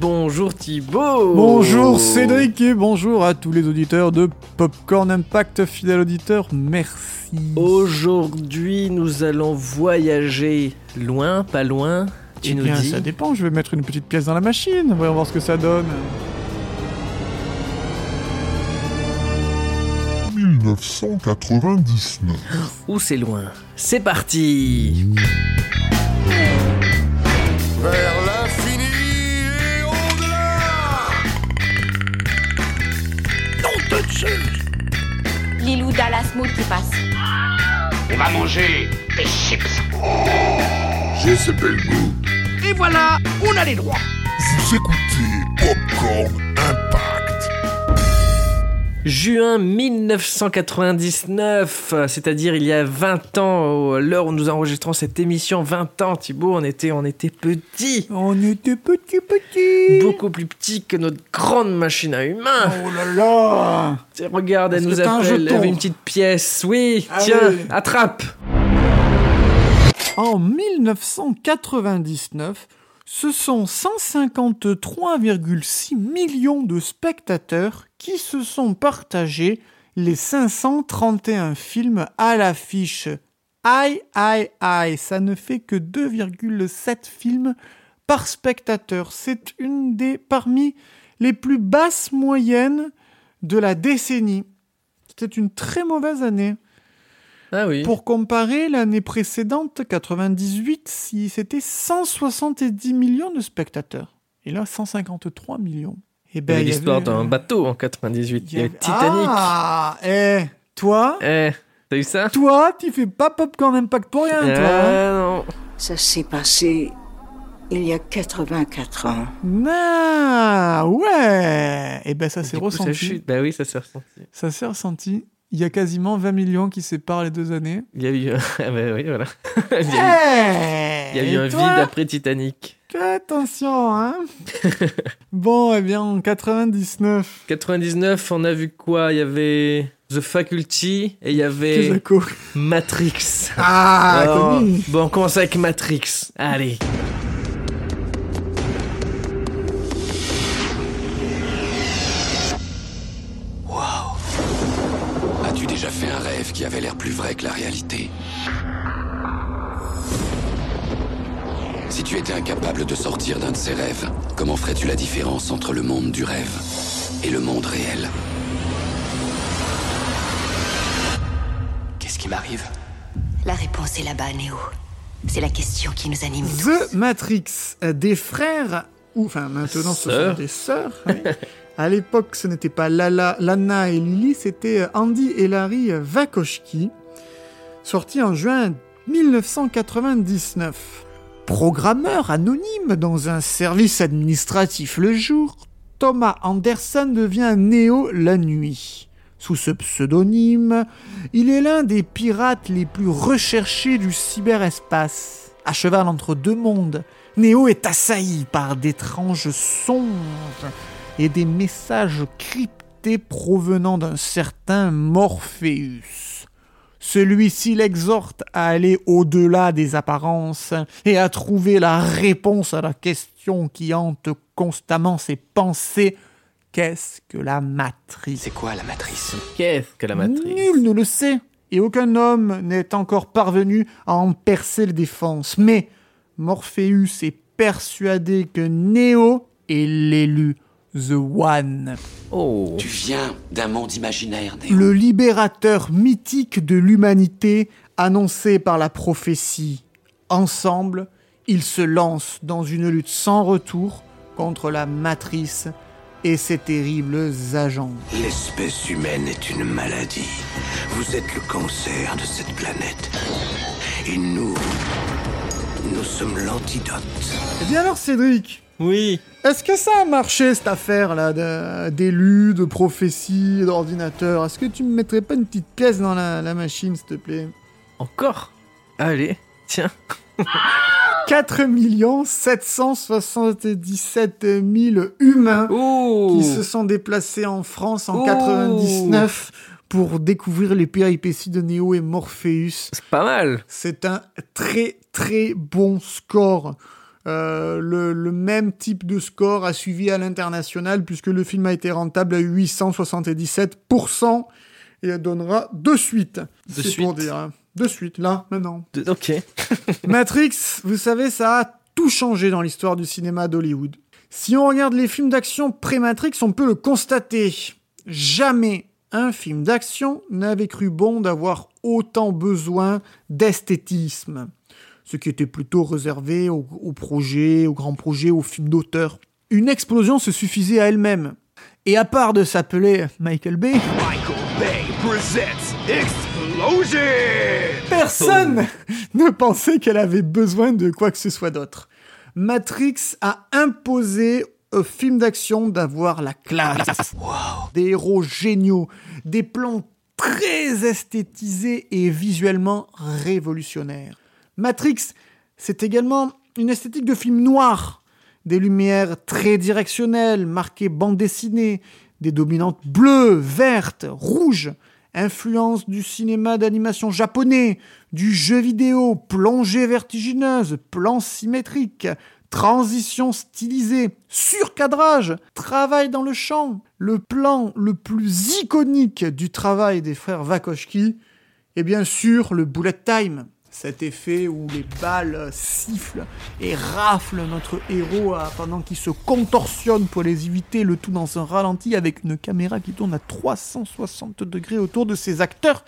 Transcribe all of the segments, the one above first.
Bonjour Thibaut Bonjour Cédric et bonjour à tous les auditeurs de Popcorn Impact, fidèles auditeurs, merci. Aujourd'hui, nous allons voyager loin, pas loin. Tu Eh nous bien, dis ça dépend, je vais mettre une petite pièce dans la machine, voyons voir ce que ça donne. 1999. où c'est loin? C'est parti Lilou Dallas Mood qui passe. On va manger des chips. J'ai ce bel goût. Et voilà, on a les droits. Vous écoutez Popcorn Impact. Juin 1999, c'est-à-dire il y à 20 ans, à l'heure où nous enregistrons cette émission, 20 ans Thibaut, on était, on était petits. On était petit petit. Beaucoup plus petits que notre grande machine à humains. Oh là là Tiens, Regarde, elle nous appelle, elle avait une petite pièce. Oui, Allez. tiens, attrape En 1999, ce sont 153,6 millions de spectateurs qui se sont partagés les 531 films à l'affiche. Aïe, aïe, aïe, ça ne fait que 2,7 films par spectateur. C'est une des parmi les plus basses moyennes de la décennie. C'était une très mauvaise année. Ah oui. Pour comparer, l'année précédente, 98, si c'était 170 millions de spectateurs. Et là, 153 millions. Y ben, avait il y l'histoire avait- d'un bateau en 98, il y a avait- Titanic. Ah, eh, toi, Eh, t'as eu ça? Toi, tu fais pas Popcorn Impact pour rien, toi. hein. Ah non. Ça s'est passé il y a 84 ans. Ah, ouais. Et ben, ça s'est coup, ça ressenti. chute. Bah oui, ça s'est ressenti. Ça s'est ressenti. Il y a quasiment 20 millions qui séparent les deux années. Il y a eu... Ah bah oui, voilà. il y a eu, Eh, il y a eu un toi vide après Titanic. Attention, hein. bon, eh bien, en 99, 99, on a vu quoi? Il y avait The Faculty et il y avait. Matrix. Ah, Alors, bon, on commence avec Matrix. Allez. As-tu déjà fait un rêve qui avait l'air plus vrai que la réalité? Si tu étais incapable de sortir d'un de ces rêves, comment ferais-tu la différence entre le monde du rêve et le monde réel Qu'est-ce qui m'arrive? La réponse est là-bas, Néo. C'est la question qui nous anime. The Matrix, euh, des frères, ou enfin maintenant ce sont des sœurs. oui. À l'époque, ce n'était pas Lala, Lana et Lily, c'était euh, Andy et Larry Wachowski, sorti en juin 1999. Programmeur anonyme dans un service administratif le jour, Thomas Anderson devient Neo la nuit. Sous ce pseudonyme, il est l'un des pirates les plus recherchés du cyberespace. À cheval entre deux mondes, Neo est assailli par d'étranges songes et des messages cryptés provenant d'un certain Morpheus. Celui-ci l'exhorte à aller au-delà des apparences et à trouver la réponse à la question qui hante constamment ses pensées. Qu'est-ce que la matrice? C'est quoi la matrice? Qu'est-ce que la Matrix Nul ne le sait, et aucun homme n'est encore parvenu à en percer les défenses. Mais Morpheus est persuadé que Neo est l'élu, The One, Oh. Tu viens d'un monde imaginaire, Néo. le libérateur mythique de l'humanité annoncé par la prophétie. Ensemble, ils se lancent dans une lutte sans retour contre la matrice et ses terribles agents. L'espèce humaine est une maladie. Vous êtes le cancer de cette planète. Et nous, nous sommes l'antidote. Eh bien alors Cédric, Oui. Est-ce que ça a marché cette affaire-là de- d'élus, de prophéties, d'ordinateur Est-ce que tu me mettrais pas une petite pièce dans la, la machine, s'il te plaît? Encore? Allez, tiens. 4 777 000 humains qui se sont déplacés en France en Ouh. 99 pour découvrir les péripéties de Neo et Morpheus. C'est pas mal. C'est un très très bon score. Euh, le, le même type de score a suivi à l'international puisque le film a été rentable à 877% et donnera. De C'est pour suite. dire. hein. De suite, là, maintenant. De- Ok. Matrix, vous savez, ça a tout changé dans l'histoire du cinéma d'Hollywood. Si on regarde les films d'action pré-Matrix, on peut le constater. Jamais un film d'action n'avait cru bon d'avoir autant besoin d'esthétisme. Ce qui était plutôt réservé aux, aux projets, aux grands projets, aux films d'auteur. Une explosion se suffisait à elle-même. Et à part de s'appeler Michael Bay, Michael Bay presents Explosion Personne ne pensait qu'elle avait besoin de quoi que ce soit d'autre. Matrix a imposé au film d'action d'avoir la classe. Des héros géniaux, des plans très esthétisés et visuellement révolutionnaires. Matrix, c'est également une esthétique de film noir, des lumières très directionnelles, marquées bande dessinée, des dominantes bleues, vertes, rouges, influence du cinéma d'animation japonais, du jeu vidéo, plongée vertigineuse, plans symétriques, transition stylisée, surcadrage, travail dans le champ, le plan le plus iconique du travail des frères Wachowski, et bien sûr le bullet time. Cet effet où les balles sifflent et raflent notre héros à- pendant qu'il se contorsionne pour les éviter, le tout dans un ralenti avec une caméra qui tourne à 360 degrés autour de ses acteurs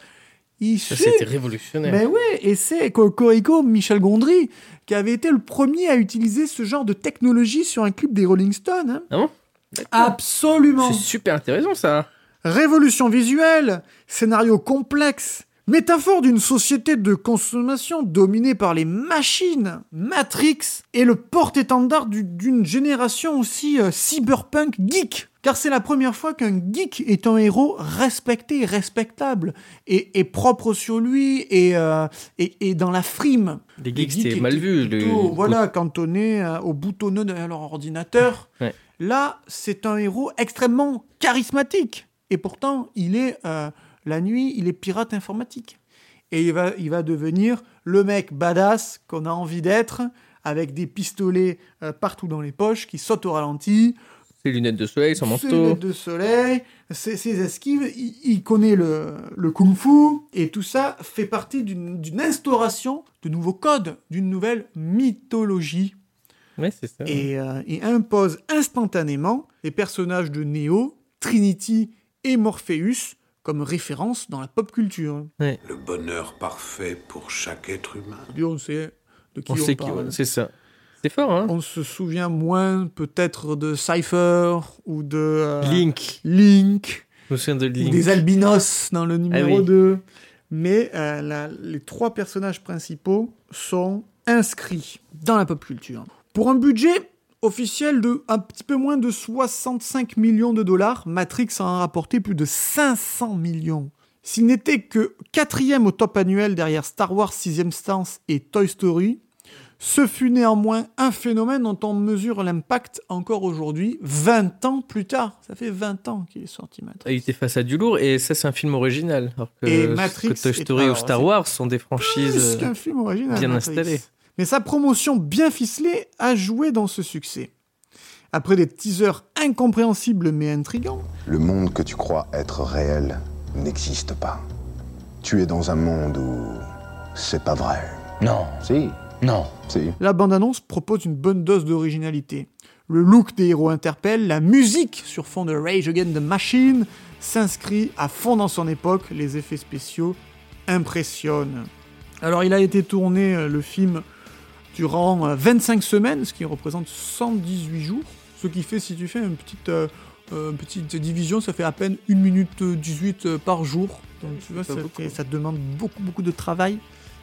Ça, c'était révolutionnaire. mais oui, et c'est Cocorico Michel Gondry qui avait été le premier à utiliser ce genre de technologie sur un clip des Rolling Stones. hein. Ah bon? Absolument. C'est super intéressant, ça. Révolution visuelle, scénario complexe, métaphore d'une société de consommation dominée par les machines. Matrix est le porte-étendard du- d'une génération aussi euh, cyberpunk geek. Car c'est la première fois qu'un geek est un héros respecté, respectable, et, et propre sur lui, et, euh, et, et dans la frime. Les geeks, c'était étaient mal vu. le- voilà, cantonné euh, au boutonneux derrière leur ordinateur. Ouais. Là, c'est un héros extrêmement charismatique. Et pourtant, il est, euh, la nuit, il est pirate informatique. Et il va, il va devenir le mec badass qu'on a envie d'être, avec des pistolets euh, partout dans les poches, qui sautent au ralenti, Ses lunettes de soleil, son ses manteau. lunettes de soleil, ses, ses esquives, il, il connaît le, le kung-fu, et tout ça fait partie d'une d'une instauration de nouveaux codes, d'une nouvelle mythologie, Ouais, c'est ça. et, euh, et impose instantanément les personnages de Neo, Trinity et Morpheus comme référence dans la pop culture. Le bonheur parfait pour chaque être humain. On sait de qui On on, sait qui, parle. c'est ça. C'est fort, hein On se souvient moins peut-être de Cypher ou de euh, Link. Link. Je me souviens de ou Link. des albinos dans le numéro oui. 2. Mais euh, la- les trois personnages principaux sont inscrits dans la pop culture. Pour un budget officiel de un petit peu moins de 65 millions de dollars, Matrix en a rapporté plus de 500 millions. S'il n'était que quatrième au top annuel derrière Star Wars 6 Stance et Toy Story, ce fut néanmoins un phénomène dont on mesure l'impact encore aujourd'hui, 20 ans plus tard. Ça fait 20 ans qu'il est sorti Matrix. Il était face à du lourd et ça c'est un film original. Alors que, Et que Matrix Toy est- Story ou Star Wars sont des franchises. euh, qu'un film original. bien Matrix. installé. Mais sa promotion bien ficelée a joué dans ce succès. Après des teasers incompréhensibles mais intrigants, Le monde que tu crois être réel n'existe pas. Tu es dans un monde où c'est pas vrai. Non, Si, non. si. la bande-annonce propose une bonne dose d'originalité. Le look des héros interpelle, la musique sur fond de Rage Against the Machine s'inscrit à fond dans son époque, les effets spéciaux impressionnent. Alors il a été tourné, euh, le film, durant euh, 25 semaines, ce qui représente 118 jours, ce qui fait, si tu fais une petite, euh, euh, une petite division, ça fait à peine 1 minute 18 euh, par jour. Donc tu vois, pas ça, demande beaucoup, beaucoup de travail.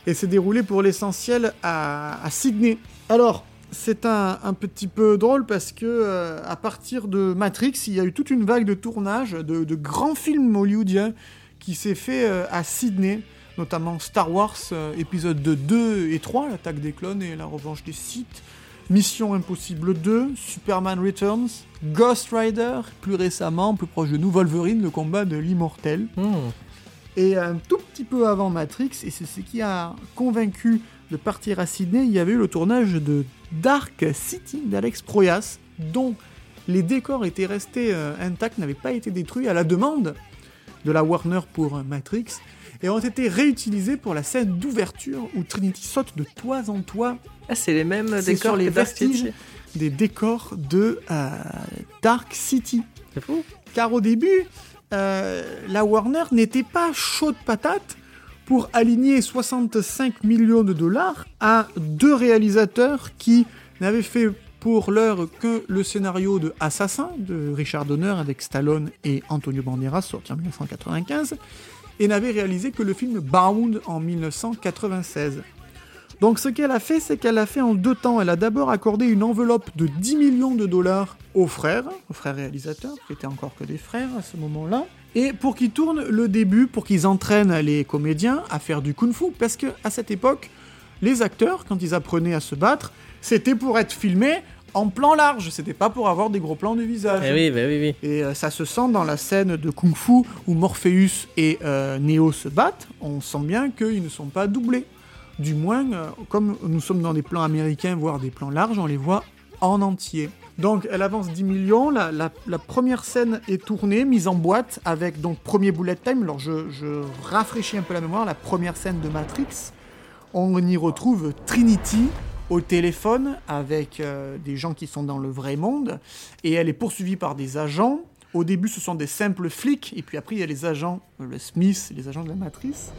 Et c'est déroulé pour l'essentiel à, à Sydney. Alors, c'est un, un petit peu drôle parce que euh, à partir de Matrix, il y a eu toute une vague de tournage de, de grands films hollywoodiens qui s'est fait euh, à Sydney, notamment Star Wars euh, épisode 2 et 3, l'attaque des clones et la revanche des Sith, Mission Impossible 2, Superman Returns, Ghost Rider, plus récemment, plus proche de nous, Wolverine, le combat de l'immortel. hmm. Et un tout petit peu avant Matrix, et c'est ce qui a convaincu de partir à Sydney, il y avait eu le tournage de Dark City d'Alex Proyas, dont les décors étaient restés euh, intacts, n'avaient pas été détruits à la demande de la Warner pour Matrix, et ont été réutilisés pour la scène d'ouverture où Trinity saute de toit en toit. Ah, c'est les mêmes décors sur les que Dark vestiges City. des décors de euh, Dark City. C'est fou. Car au début, euh, la Warner n'était pas chaude patate pour aligner 65 millions de dollars à deux réalisateurs qui n'avaient fait pour l'heure que le scénario de Assassin de Richard Donner avec Stallone et Antonio Banderas sorti en 1995 et n'avaient réalisé que le film Bound en 1996. Donc ce qu'elle a fait, c'est qu'elle a fait en deux temps. Elle a d'abord accordé une enveloppe de 10 millions de dollars aux frères, aux frères réalisateurs, qui étaient encore que des frères à ce moment-là, et pour qu'ils tournent le début, pour qu'ils entraînent les comédiens à faire du kung-fu, parce que à cette époque, les acteurs, quand ils apprenaient à se battre, c'était pour être filmés en plan large, c'était pas pour avoir des gros plans de visage. Eh oui, bah oui, oui. Et euh, ça se sent dans la scène de Kung Fu où Morpheus et euh, Neo se battent. On sent bien qu'ils ne sont pas doublés. Du moins, euh, comme nous sommes dans des plans américains, voire des plans larges, on les voit en entier. Donc elle avance 10 millions, la, la- la première scène est tournée, mise en boîte, avec donc premier bullet time. Alors je, je rafraîchis un peu la mémoire, la première scène de Matrix, on y retrouve Trinity au téléphone avec euh, des gens qui sont dans le vrai monde et elle est poursuivie par des agents. Au début, ce sont des simples flics et puis après, il y a les agents, euh, le Smith, les agents de la matrice.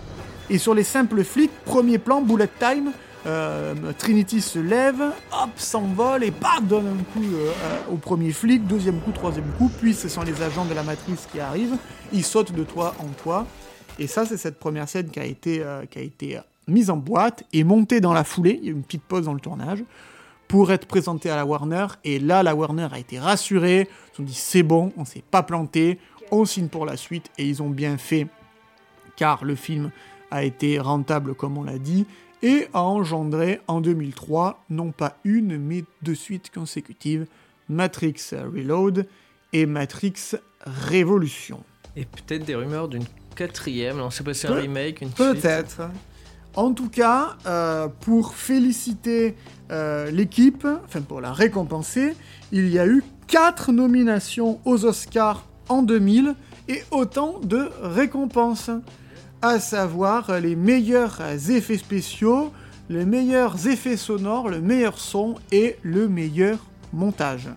Et sur les simples flics, premier plan, bullet time, euh, Trinity se lève, hop, s'envole et bam, donne un coup au premier flic, deuxième coup, troisième coup, puis ce sont les agents de la matrice qui arrivent, ils sautent de toit en toit. Et ça, c'est cette première scène qui a été, qui a été mise en boîte et montée dans la foulée. Il y a eu une petite pause dans le tournage pour être présentée à la Warner. Et là, la Warner a été rassurée. Ils ont dit c'est bon, on s'est pas planté, on signe pour la suite. Et ils ont bien fait, car le film a été rentable, comme on l'a dit, et a engendré en 2003 non pas une, mais deux suites consécutives Matrix Reload et Matrix Révolution. Et peut-être des rumeurs d'une quatrième, non, c'est pas si un Peut- remake, une. Peut-être. En tout cas, euh, pour féliciter euh, l'équipe, enfin pour la récompenser, il y a eu quatre nominations aux Oscars en 2000 et autant de récompenses, à savoir les meilleurs effets spéciaux, les meilleurs effets sonores, le meilleur son et le meilleur montage.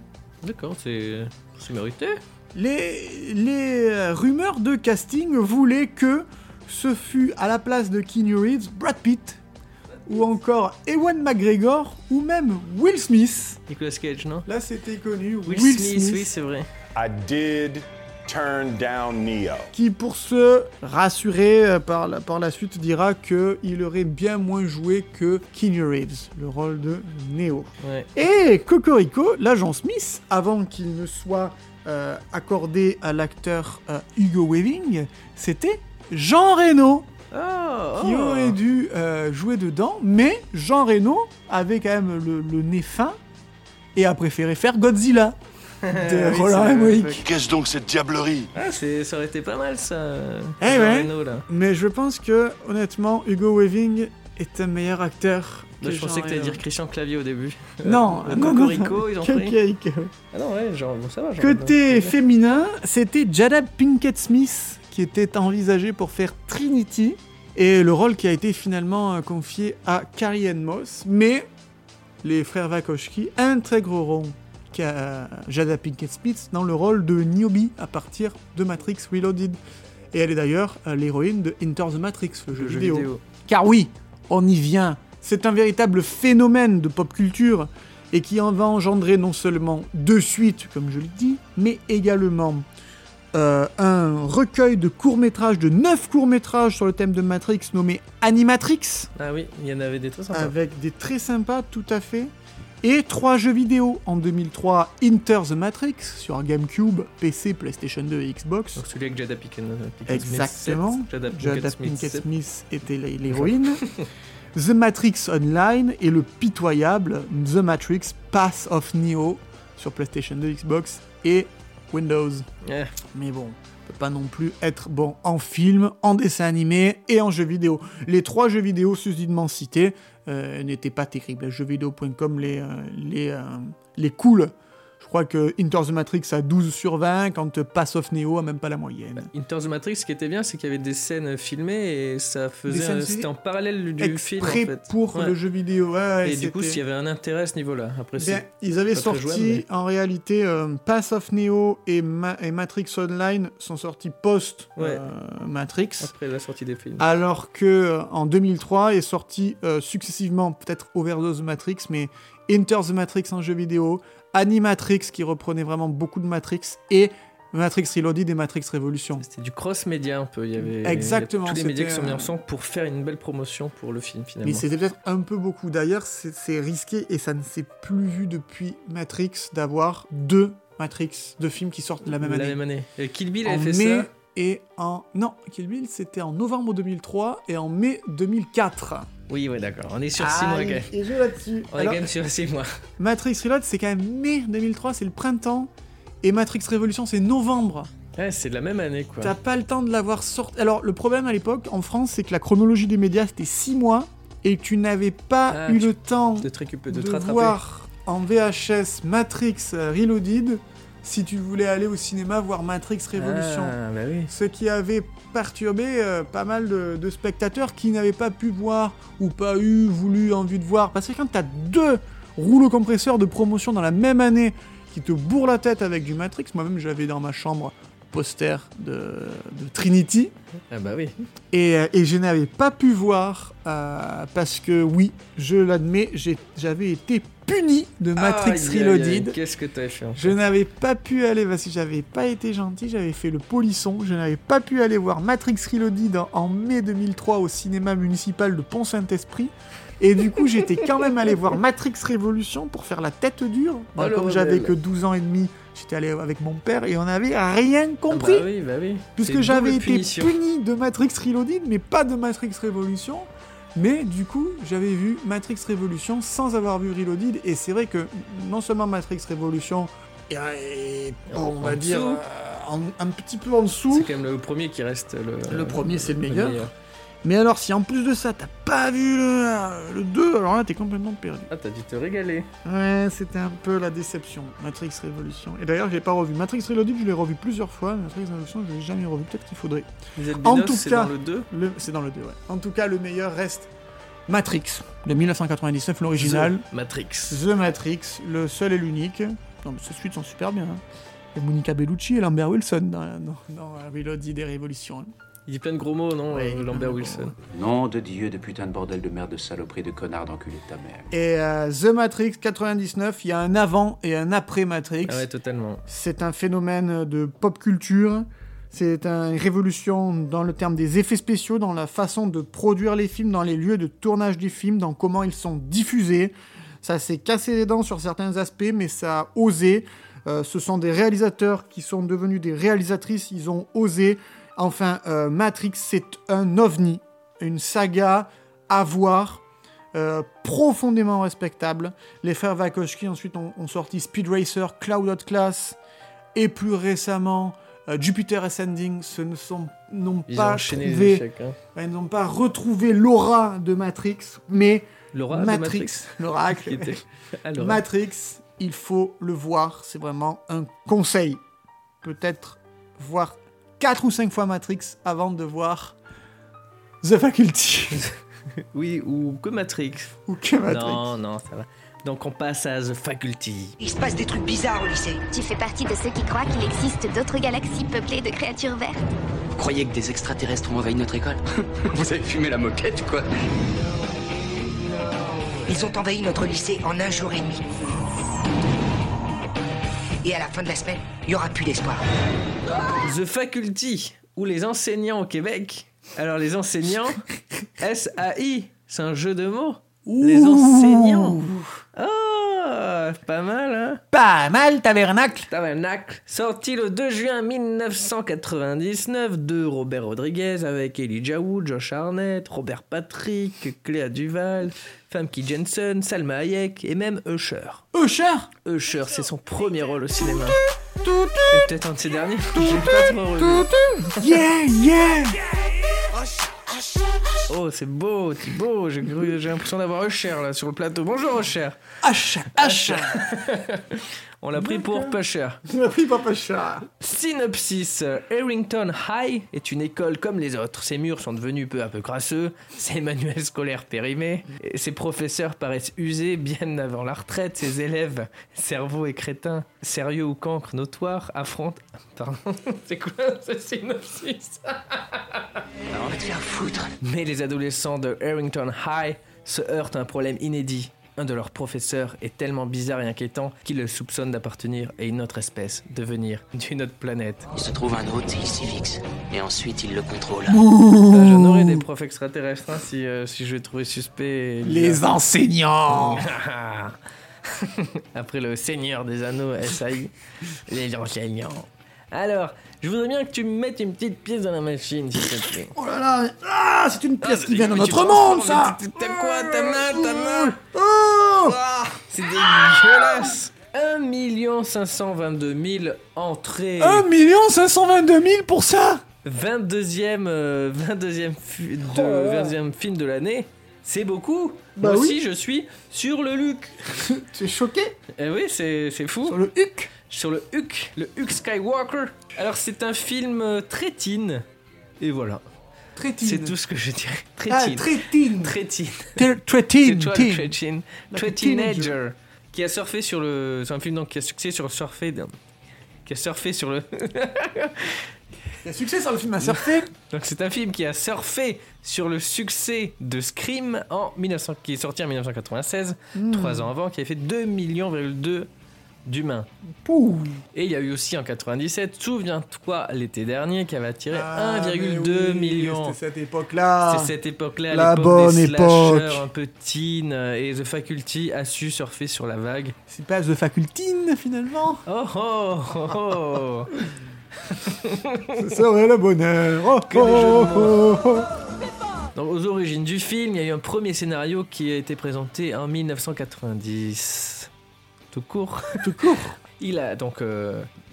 D'accord, c'est c'est mérité. Les, les euh, rumeurs de casting voulaient que ce fût à la place de Keanu Reeves, Brad Pitt, ou encore Ewan McGregor, ou même Will Smith. Nicolas Cage, non? Là, c'était connu, Will, Smith, oui, c'est vrai. I did turn down Neo. qui, pour se rassurer euh, par la, par la suite, dira qu'il aurait bien moins joué que Keanu Reeves, le rôle de Neo. Ouais. Et Cocorico, l'agent Smith, avant qu'il ne soit euh, accordé à l'acteur euh, Hugo Weaving, c'était Jean Reno Oh, qui oh. aurait dû euh, jouer dedans, mais Jean Reno avait quand même le, le nez fin et a préféré faire Godzilla de Oui, Roland Emmerich. Qu'est-ce donc cette diablerie Ah, ça aurait été pas mal ça. Eh Jean ouais. Reno, là. Mais je pense que, honnêtement, Hugo Weaving est un meilleur acteur. Moi, je Jean pensais que t'allais dire Christian Clavier au début. Euh, Non, le non, non, non. ils ont pris. Ah non, ouais, genre, bon, ça va. genre, Côté féminin, c'était Jada Pinkett Smith qui était envisagée pour faire Trinity et le rôle qui a été finalement euh, confié à Carrie Ann Moss. Mais les frères Wachowski intégreront Ka- Jada Pinkett Smith dans le rôle de Niobe à partir de Matrix Reloaded. Et elle est d'ailleurs euh, l'héroïne de Enter the Matrix, le jeu, Le jeu vidéo. vidéo. Car oui, on y vient. C'est un véritable phénomène de pop culture et qui en va engendrer non seulement deux suites, comme je le dis, mais également euh, un recueil de courts-métrages, de neuf courts-métrages sur le thème de Matrix nommé Animatrix, Ah oui, il y en avait des très sympas. avec des très sympas tout à fait, et trois jeux vidéo en 2003, Inter the Matrix sur GameCube, PC, PlayStation 2 et Xbox. Donc celui avec Jada Pinkett, Pinkett Smith, Exactement. Jada Pinkett Jada Smith, Pinkett sept. Smith était l'hé- l'héroïne. The Matrix Online et le pitoyable The Matrix Path of Neo sur PlayStation 2, Xbox et Windows. Mais bon, peut pas non plus être bon en film, en dessin animé et en jeu vidéo. Les trois jeux vidéo susditement cités euh, n'étaient pas terribles. Jeuxvideo.com les, euh, les, euh, les cool. Je crois que Into the Matrix a 12 sur 20, quand Pass of Neo a même pas la moyenne. Into the Matrix, ce qui était bien, c'est qu'il y avait des scènes filmées et ça faisait. C'était en parallèle du film. En fait. pour Ouais. le jeu vidéo. Ouais, Et du coup, s'il y avait un intérêt à ce niveau-là. Après, c'est. ils avaient sorti jouable, mais- en réalité euh, Pass of Neo et, Ma- et Matrix Online sont sortis post Ouais. euh, Matrix. Après la sortie des films. Alors que euh, en 2003 est sorti euh, successivement, peut-être Overdose Matrix, mais Enter the Matrix en jeu vidéo, Animatrix qui reprenait vraiment beaucoup de Matrix, et Matrix Reloaded et Matrix Revolution. C'était du cross-média un peu. Il y avait Exactement, y tous les médias qui sont mis euh, ensemble pour faire une belle promotion pour le film finalement. Mais c'était peut-être un peu beaucoup. D'ailleurs, c'est risqué et ça ne s'est plus vu depuis Matrix d'avoir deux Matrix, deux films qui sortent la même La année. même année. Et Kill Bill en avait fait mai ça. Et en non Kill Bill c'était en novembre 2003 et en mai 2004. Oui, ouais, d'accord. On est sur 6 mois quand même. et je là-dessus. On est quand même sur 6 mois. Matrix Reload c'est quand même mai 2003, c'est le printemps et Matrix Révolution c'est novembre. Ouais, c'est de la même année quoi. T'as pas le temps de l'avoir sorti. Alors le problème à l'époque en France c'est que la chronologie des médias c'était 6 mois et tu n'avais pas Ah, eu tu- le temps De te de de, te rattraper. voir en VHS Matrix euh, Reloaded si tu voulais aller au cinéma voir Matrix Révolution. Ah, bah oui. Ce qui avait perturbé euh, pas mal de, de spectateurs qui n'avaient pas pu voir ou pas eu voulu envie de voir. Parce que quand t'as deux rouleaux compresseurs de promotion dans la même année qui te bourrent la tête avec du Matrix, moi-même j'avais dans ma chambre poster de, de Trinity. Ah bah oui. Et, euh, et je n'avais pas pu voir euh, parce que oui, je l'admets, j'avais été puni de Matrix aïe, Reloaded. Qu'est-ce que t'as fait en Je n'avais pas pu aller, parce que j'avais pas été gentil, j'avais fait le polisson, je n'avais pas pu aller voir Matrix Reloaded en, en mai 2003 au cinéma municipal de Pont-Saint-Esprit. Et du coup, j'étais quand même allé voir Matrix Révolution pour faire la tête dure. Oh, le comme j'avais que 12 ans et demi, j'étais allé avec mon père et on n'avait rien compris. Ah bah oui, bah oui. Puisque j'avais été punition. De Matrix Reloaded, mais pas de Matrix Révolution. Mais du coup, j'avais vu Matrix Révolution sans avoir vu Reloaded, et c'est vrai que non seulement Matrix Révolution est, on va dire, dessous. euh, en- un petit peu en dessous. C'est quand même le premier qui reste le. Le premier, c'est le meilleur. Mais alors, si en plus de ça, t'as pas vu le, le 2, alors là, t'es complètement perdu. Ah, t'as dû te régaler. Ouais, c'était un peu la déception, Matrix Révolution. Et d'ailleurs, je l'ai pas revu. Matrix Reloaded, je l'ai revu plusieurs fois. Matrix Révolution, je l'ai jamais revu. Peut-être qu'il faudrait. En tout c'est cas, dans le 2. Le- C'est dans le 2, ouais. En tout cas, le meilleur reste Matrix, de 1999, l'original. The Matrix. The Matrix, le seul et l'unique. Non, mais ces suites sont super bien. Hein. Et Monica Bellucci et Lambert Wilson dans, dans, dans Reloaded et Révolution. hein. Il dit plein de gros mots, non, Ouais, euh, Lambert Wilson. Nom de Dieu, de putain de bordel de merde, de saloperie, de connard, d'enculé de ta mère. Et euh, The Matrix 99, il y a un avant et un après Matrix. Ah ouais, totalement. C'est un phénomène de pop culture. C'est une révolution dans le terme des effets spéciaux, dans la façon de produire les films, dans les lieux de tournage des films, dans comment ils sont diffusés. Ça s'est cassé les dents sur certains aspects, mais ça a osé. Euh, ce sont des réalisateurs qui sont devenus des réalisatrices, ils ont osé. Enfin, euh, Matrix, c'est un ovni, une saga à voir, euh, profondément respectable. Les frères Wachowski ensuite ont, ont sorti Speed Racer, Cloud Atlas, et plus récemment euh, Jupiter Ascending. Ce ne sont n'ont pas trouvé, échecs. hein. ils n'ont pas retrouvé l'aura de Matrix, mais Matrix, Matrix. l'oracle. Qui était- Ah, l'aura. Matrix, il faut le voir, c'est vraiment un conseil. Peut-être voir 4 ou 5 fois Matrix avant de voir The Faculty Oui, ou que Matrix. ou que Matrix. Non, non, ça va. Donc on passe à The Faculty. Il se passe des trucs bizarres au lycée. Tu fais partie de ceux qui croient qu'il existe d'autres galaxies peuplées de créatures vertes Vous croyez que des extraterrestres ont envahi notre école? Vous avez fumé la moquette, quoi Ils ont envahi notre lycée en un jour et demi. Et à la fin de la semaine, il n'y aura plus d'espoir. The Faculty, ou les enseignants au Québec. Alors les enseignants, S-A-I, c'est un jeu de mots. Les enseignants. Ah, pas mal, hein Pas mal, tabernacle Tabernacle, sorti le 2 juin 1999 de Robert Rodriguez avec Elijah Wood, Josh Arnett, Robert Patrick, Cléa Duval, Famke Jensen, Salma Hayek et même Usher. Usher? Usher, c'est son premier rôle au cinéma. Et peut-être un de ces derniers. J'ai pas trop. Yeah, yeah Oh, c'est beau, Thibaut. J'ai j'ai l'impression d'avoir Usher là sur le plateau. Bonjour Usher. H, H On l'a pris pour pas cher. Tu m'as pris pas pas cher. Synopsis. Harrington High est une école comme les autres. Ses murs sont devenus peu à peu crasseux, ses manuels scolaires périmés, et ses professeurs paraissent usés bien avant la retraite, ses élèves, cerveaux et crétins, sérieux ou cancres notoires, affrontent... Pardon, c'est quoi ce synopsis? On va te faire foutre. Mais les adolescents de Harrington High se heurtent à un problème inédit. Un de leurs professeurs est tellement bizarre et inquiétant qu'il le soupçonne d'appartenir à une autre espèce, de venir d'une autre planète. Il se trouve un hôte et il s'y fixe. Et ensuite, il le contrôle. Ah, J'en aurais des profs extraterrestres hein, si, euh, si je les trouvais suspects. et Les enseignants Après le Seigneur des Anneaux, SAI, les enseignants. Alors, je voudrais bien que tu me mettes une petite pièce dans la machine, s'il te plaît. Oh là là Ah, c'est une pièce Ah, qui vient de notre monde, ça T'as quoi Ta main Ta main Oh Ah, C'est dégueulasse 1 522 000 entrées. 1 522 000 pour ça? 22e, euh, 22e, fi- de, Oh là là. 22e film de l'année. C'est beaucoup. Bah Moi oui. aussi, je suis sur le Luc. Tu es choqué? Eh oui, c'est c'est fou. Sur le HUC? Sur le Huck, le Huck Skywalker. Alors, c'est un film euh, très teen. Et voilà. Trétine. C'est tout ce que je dirais. Très Ah, teen. trétine Très teen. Té- C'est Trétine, toi le a teenager. teenager. Qui a surfé sur le. C'est un film donc qui a succès sur surfé. Qui a surfé sur le. Il a succès sur le film à surfer Donc c'est un film qui a surfé sur le succès de Scream en 1900, qui est sorti en 1996, Hmm. trois ans avant, qui avait fait 2 millions d'humains. Et il y a eu aussi en 97, souviens-toi l'été dernier, qui avait attiré Ah, mais 1,2 oui, million. C'était cette époque-là C'est cette époque-là, La l'époque bonne des époque. un peu teen, euh, et The Faculty a su surfer sur la vague. C'est pas The Facultine, finalement? Oh oh oh oh Ce serait le bonheur oh, Que oh, oh, oh. Donc, aux origines du film, il y a eu un premier scénario qui a été présenté en 1990. Tout court. Tout court Il a donc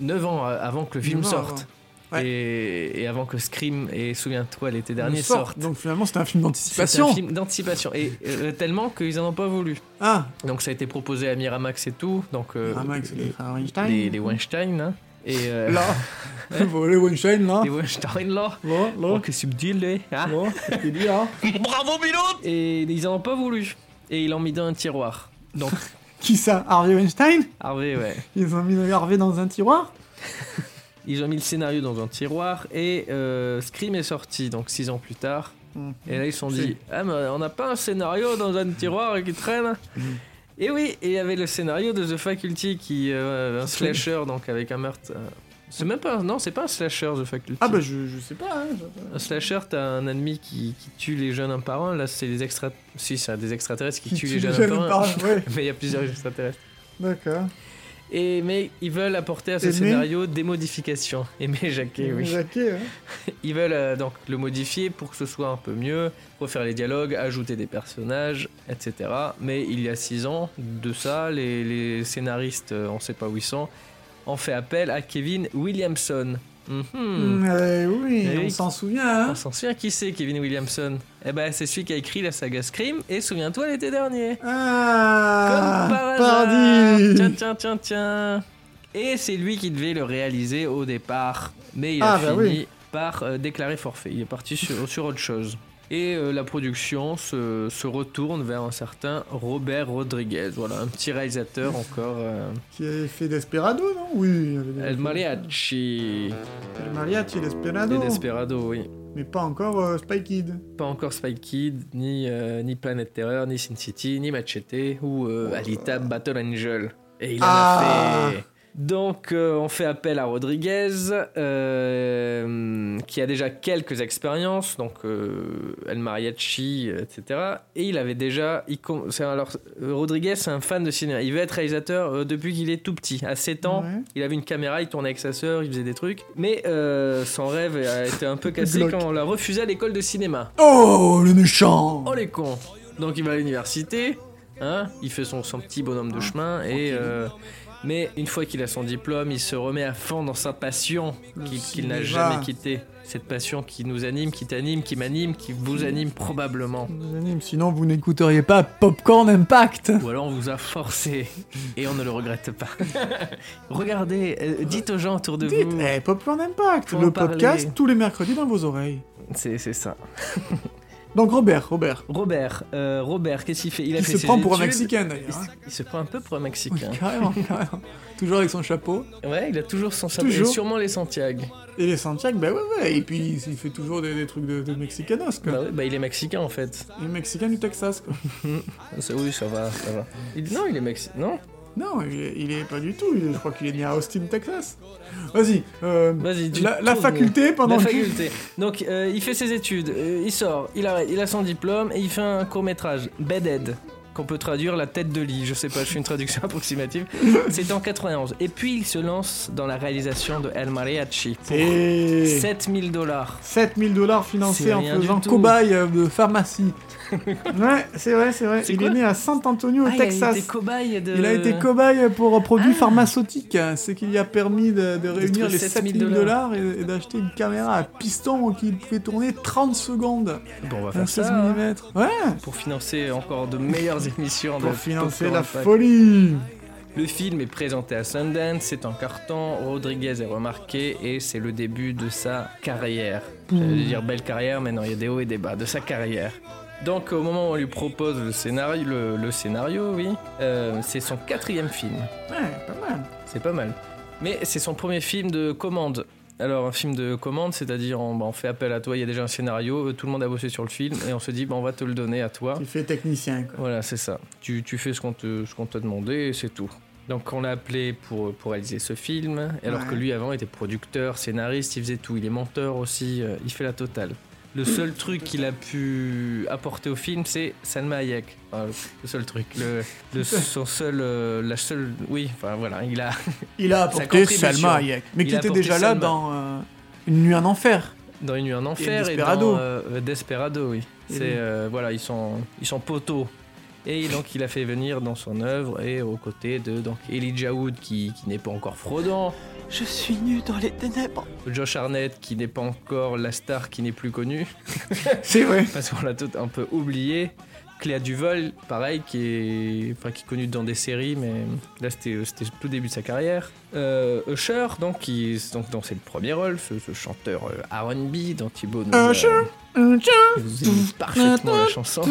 9 ans euh, avant que le film sorte. Ouais. Et, et avant que Scream et Souviens-toi l'été dernier sort. sortent. Donc finalement, c'était un film d'anticipation un film d'anticipation. Et euh, tellement qu'ils en ont pas voulu. Ah Donc ça a été proposé à Miramax et tout. Donc euh, Miramax, les frères Weinstein. les, les Weinstein. hein. Et euh, Là Les Weinstein, là les Weinstein là. Là, Oh, là que subtil, eh, hein. Là, dit, là? Et ils en ont pas voulu. Et ils l'ont mis dans un tiroir. Donc, Qui ça Harvey Weinstein? Harvey, ouais. Ils ont mis Harvey dans un tiroir? Ils ont mis le scénario dans un tiroir et euh, Scream est sorti, donc six ans plus tard. Mhm. Et là, ils se sont dit Ah, mais on n'a pas un scénario dans un tiroir qui traîne? Mhm. Et oui, et il y avait le scénario de The Faculty qui. euh, un slasher, donc avec un meurtre. euh, C'est même pas. Non, c'est pas un slasher, The Faculty. Ah bah je, je sais pas, hein, je- Un slasher, t'as un ennemi qui, qui tue les jeunes un par un. Là, c'est des extra... Si, c'est des extraterrestres qui, Qui tuent tue les les jeunes un par un ouais. mais il y a plusieurs extraterrestres. D'accord. Et, mais ils veulent apporter à ce scénario des modifications. Aimé Jacquet, oui. Jacquet, hein. Ils veulent euh, donc le modifier pour que ce soit un peu mieux, refaire les dialogues, ajouter des personnages, etc. Mais il y a six ans de ça, les, les scénaristes, euh, on sait pas où ils sont, ont fait appel à Kevin Williamson. Mm, euh, oui, Eh on s'en souvient, On hein. s'en souvient qui c'est, Kevin Williamson? Eh ben, c'est celui qui a écrit la saga Scream et souviens-toi l'été dernier. Ah, Comme par pardi. Tiens, tiens, tiens, tiens. Et c'est lui qui devait le réaliser au départ. Mais il Ah, a bah fini oui. par euh, déclarer forfait. Il est parti sur, sur autre chose. Et euh, la production se, se retourne vers un certain Robert Rodriguez. Voilà, un petit réalisateur encore. euh, Qui avait fait Desperado, non? Oui. il avait déjà El Mariachi. El Mariachi, Desperado. Et Desperado, oui. Mais pas encore euh, Spy Kid. Pas encore Spy Kid, ni, euh, ni Planet Terror, ni Sin City, ni Machete, ou Alita Battle Angel. Et il en Ah. a fait. Donc, euh, on fait appel à Rodriguez, euh, qui a déjà quelques expériences, donc euh, El Mariachi, etc. Et il avait déjà. Il alors, Rodriguez, c'est un fan de cinéma. Il veut être réalisateur depuis qu'il est tout petit. À 7 ans, Ouais. il avait une caméra, il tournait avec sa sœur, il faisait des trucs. Mais son rêve a été un peu cassé quand on l'a refusé à l'école de cinéma. Oh, le méchant Oh les cons Donc il va à l'université, hein, il fait son, son petit bonhomme de chemin et Mais une fois qu'il a son diplôme, il se remet à fond dans sa passion qu'il n'a jamais quittée. Cette passion qui nous anime, qui t'anime, qui m'anime, qui vous anime probablement. Les animes, Sinon, vous n'écouteriez pas Popcorn Impact. Ou alors on vous a forcé et on ne le regrette pas. Regardez, euh, dites aux gens autour de Dites, vous. eh, Popcorn Impact, le parler. podcast tous les mercredis dans vos oreilles. C'est ça. Donc Robert, Robert. Robert, euh, Robert, qu'est-ce qu'il fait? Il a Il fait se prend pour un. Mexicain Il, d'ailleurs. hein. il se prend un peu pour un Mexicain. Carrément, carrément. Toujours avec son chapeau. Ouais, il a toujours son sabre. Toujours. Et sûrement les Santiago. Et les Santiago, bah ouais, ouais. Et puis il fait toujours des, des trucs de, de Mexicanos, quoi. Bah, ouais, bah il est mexicain en fait. Il est Mexicain du Texas, quoi. Ça- oui, ça va, ça va. Il- non, il est mexicain. Non? Non, il est, il est pas du tout. je crois qu'il est né à Austin, Texas. Vas-y. euh, Vas-y, tu la, la faculté pendant La faculté. Donc, euh, il fait ses études, euh, il sort, il arrête, il a son diplôme et il fait un court métrage, Bedhead, qu'on peut traduire la tête de lit. Je sais pas, je fais une traduction approximative. C'est en 91. Et puis, il se lance dans la réalisation de El Mariachi pour Et 7000 dollars. 7000 dollars financés en faisant cobaye euh, de pharmacie. ouais, c'est vrai, c'est vrai. C'est Il est né à San Antonio, au Ah, il Texas. a été cobaye de. Il a été cobaye pour un produit Ah. pharmaceutique, ce qui lui a permis de, de réunir les 7000 7000 dollars et, et d'acheter une caméra à piston qui pouvait tourner 30 secondes. Bon, on va faire 16 ça. hein, mm. Ouais, Pour financer encore de meilleures émissions de pour financer Popcorn la folie. Le film est présenté à Sundance, c'est en carton, Rodriguez est remarqué et c'est le début de sa carrière. J'allais dire belle carrière, mais non, il y a des hauts et des bas, de sa carrière. Donc au moment où on lui propose le scénario, le, le scénario oui, euh, c'est son quatrième film. Ouais, pas mal. C'est pas mal. Mais c'est son premier film de commande. Alors un film de commande, c'est-à-dire on, bah, on fait appel à toi, il y a déjà un scénario, euh, tout le monde a bossé sur le film et on se dit bah, on va te le donner à toi. Tu fais technicien, quoi. Voilà, c'est ça. Tu, tu fais ce qu'on te, ce qu'on t'a demandé et c'est tout. Donc on l'a appelé pour, pour réaliser ce film, alors Ouais. que lui avant était producteur, scénariste, il faisait tout, il est monteur aussi, euh, il fait la totale. Le seul truc qu'il a pu apporter au film, c'est Salma Hayek. Enfin, le- seul truc, le, le- son seul, euh, la seule, oui, enfin voilà, il a Il a apporté. Salma Hayek, mais qui était déjà là dans euh, Une nuit en enfer. dans une nuit en enfer et, Desperado. dans euh, Desperado, oui. C'est voilà, ils sont ils sont poteaux. Et donc il a fait venir dans son œuvre et aux côtés de donc Elijah Wood qui, qui n'est pas encore Frodon, Je suis nu dans les ténèbres. Josh Arnett qui n'est pas encore la star qui n'est plus connue C'est vrai. parce qu'on l'a tout un peu oublié. Cléa Duvol, pareil, qui est, enfin, qui est connue dans des séries, mais là c'était le tout début de sa carrière. Euh, Usher, donc, qui, donc, donc c'est le premier rôle, ce, ce chanteur euh, R&B dont Thibaut nous, Usher, Usher. nous imite parfaitement la chanson.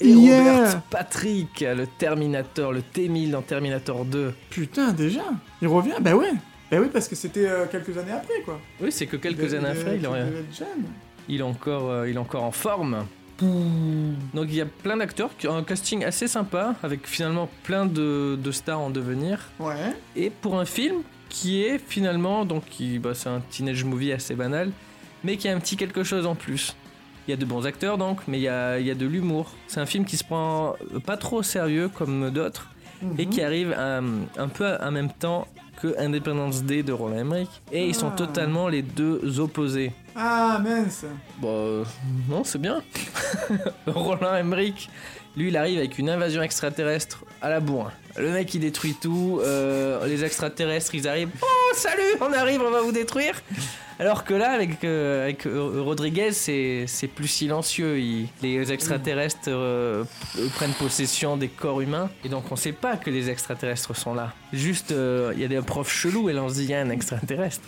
Et yeah. Robert Patrick, le Terminator, le T-1000 dans Terminator 2. Putain, déjà Il revient Bah ouais. Bah oui, parce que c'était euh, quelques années après, quoi. Oui, c'est que quelques années après, il, jeune. il est encore, euh, il est encore en forme. Donc il y a plein d'acteurs, qui ont un casting assez sympa, avec finalement plein de, de stars en devenir. Ouais. Et pour un film qui est finalement, donc qui, bah, c'est un teenage movie assez banal, mais qui a un petit quelque chose en plus. Il y a de bons acteurs donc, mais il y a, il y a de l'humour. C'est un film qui se prend pas trop au sérieux comme d'autres, et Mhm. qui arrive à- un peu en même temps que Independence Day de Roland Emmerich. Et ils sont Ah. totalement les deux opposés. Ah, mince. Bon, euh, non, c'est bien. Roland Emmerich, lui, il arrive avec une invasion extraterrestre à la bourre. Le mec, il détruit tout. euh, les extraterrestres, ils arrivent. Oh, salut, on arrive, on va vous détruire. Alors que là, avec, euh, avec euh, Rodriguez, c'est plus silencieux. Il- les extraterrestres euh, prennent possession des corps humains. Et donc, on sait pas que les extraterrestres sont là. Juste, euh, il y a des profs chelous et là, on se dit, il y a un extraterrestre.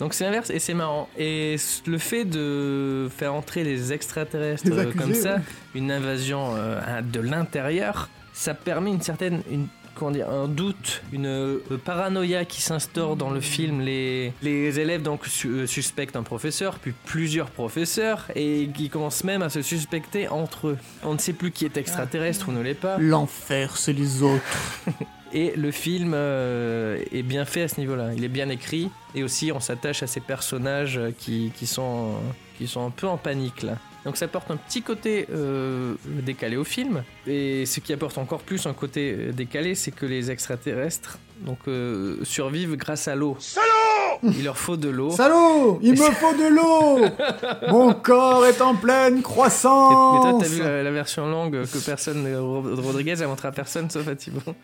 Donc, c'est inverse et c'est marrant. Et le fait de faire entrer les extraterrestres Les accusés, comme ça, ouais. une invasion de l'intérieur, ça permet une certaine. Une, comment dire, un doute, une euh, paranoïa qui s'instaure dans le film. Les, les élèves donc su- euh, suspectent un professeur, puis plusieurs professeurs, et qui commencent même à se suspecter entre eux. On ne sait plus qui est extraterrestre ou ne l'est pas. L'enfer, c'est les autres. Et le film euh, est bien fait à ce niveau-là. Il est bien écrit. Et aussi, on s'attache à ces personnages qui, qui, sont, qui sont un peu en panique là. Donc ça apporte un petit côté euh, décalé au film. Et ce qui apporte encore plus un côté euh, décalé, c'est que les extraterrestres donc, euh, survivent grâce à l'eau. Il leur faut de l'eau. Salaud Il me faut de l'eau Mon corps est en pleine Mais croissance toi, t'as vu la, la version longue que personne, Ro- Rodriguez a montré à personne sauf à Thibaut.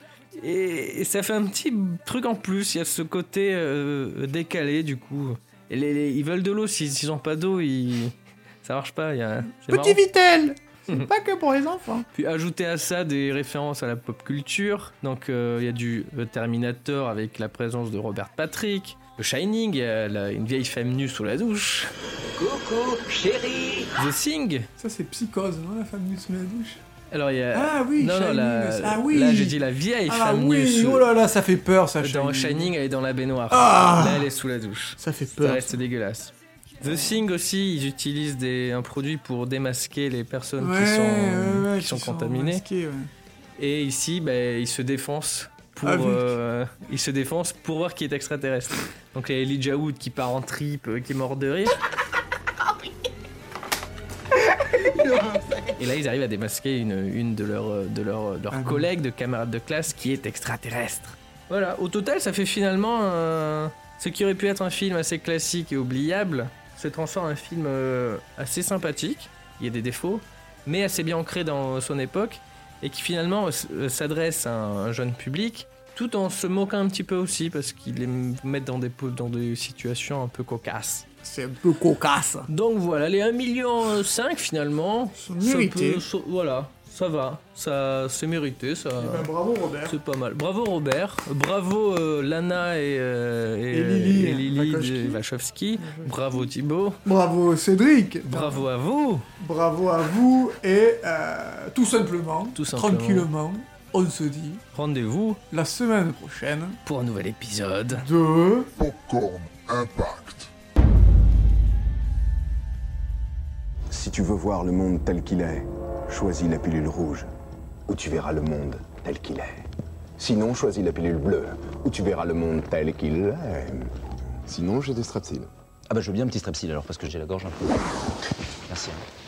Et, et ça fait un petit truc en plus. Il y a ce côté euh, décalé du coup. Et les- les- ils veulent de l'eau. S'ils s'ils ont pas d'eau, ils... ça marche pas. Il y a... Petit. Vitel C'est pas que pour les enfants. Puis ajouter à ça des références à la pop culture. Donc euh, il y a du euh, Terminator avec la présence de Robert Patrick. Le Shining, il y a la- une vieille femme nue sous la douche. Coucou, chérie The Thing. Ça, c'est psychose, non, la femme nue sous la douche? Alors il y a. Ah oui, non, non, Shining, la- ah oui. Là j'ai dit la vieille Ah femme oui, nue sous. oh là là, ça fait peur, ça, Dans Shining, elle est dans la baignoire. Ah Là elle est sous la douche. Ça fait Ça peur. reste dégueulasse. The Thing aussi, ils utilisent des, un produit pour démasquer les personnes Ouais, qui sont, ouais, ouais, qui sont qui sont contaminées. masquées. Et ici, ben, ils se défoncent pour, Ah euh, ils se défoncent pour voir qui est extraterrestre. Donc il y a Elijah Wood qui part en trip, euh, qui est mort de rire. Et là, ils arrivent à démasquer une, une de leurs euh, de leurs- de leurs Ah collègues, de camarades de classe qui est extraterrestre. Voilà, au total, ça fait finalement un- ce qui aurait pu être un film assez classique et oubliable transforme en un film euh, assez sympathique. Il y a des défauts, mais assez bien ancré dans son époque et qui finalement s- euh, s'adresse à un jeune public tout en se moquant un petit peu aussi parce qu'il les met dans des, po- dans des situations un peu cocasses. C'est un peu cocasse. Donc voilà, les 1,5 million finalement. Peut- ça- voilà, ça va. Ça, c'est mérité, ça. Eh ben, bravo, Robert. C'est pas mal. Bravo Robert. Bravo euh, Lana et, euh, et, Et Lily et Lily Wachowski. de Wachowski. Bravo Thibaut. Bravo, Cédric. Bravo à vous. Bravo à vous. Et euh, tout simplement, Tout simplement. tranquillement, on se dit Rendez-vous la semaine prochaine pour un nouvel épisode. de... Popcorn Impact. Si tu veux voir le monde tel qu'il est, choisis la pilule rouge, où tu verras le monde tel qu'il est. Sinon, choisis la pilule bleue, où tu verras le monde tel qu'il est. Sinon, j'ai des strepsils. Ah bah je veux bien un petit strepsil alors parce que j'ai la gorge un peu. Merci. hein.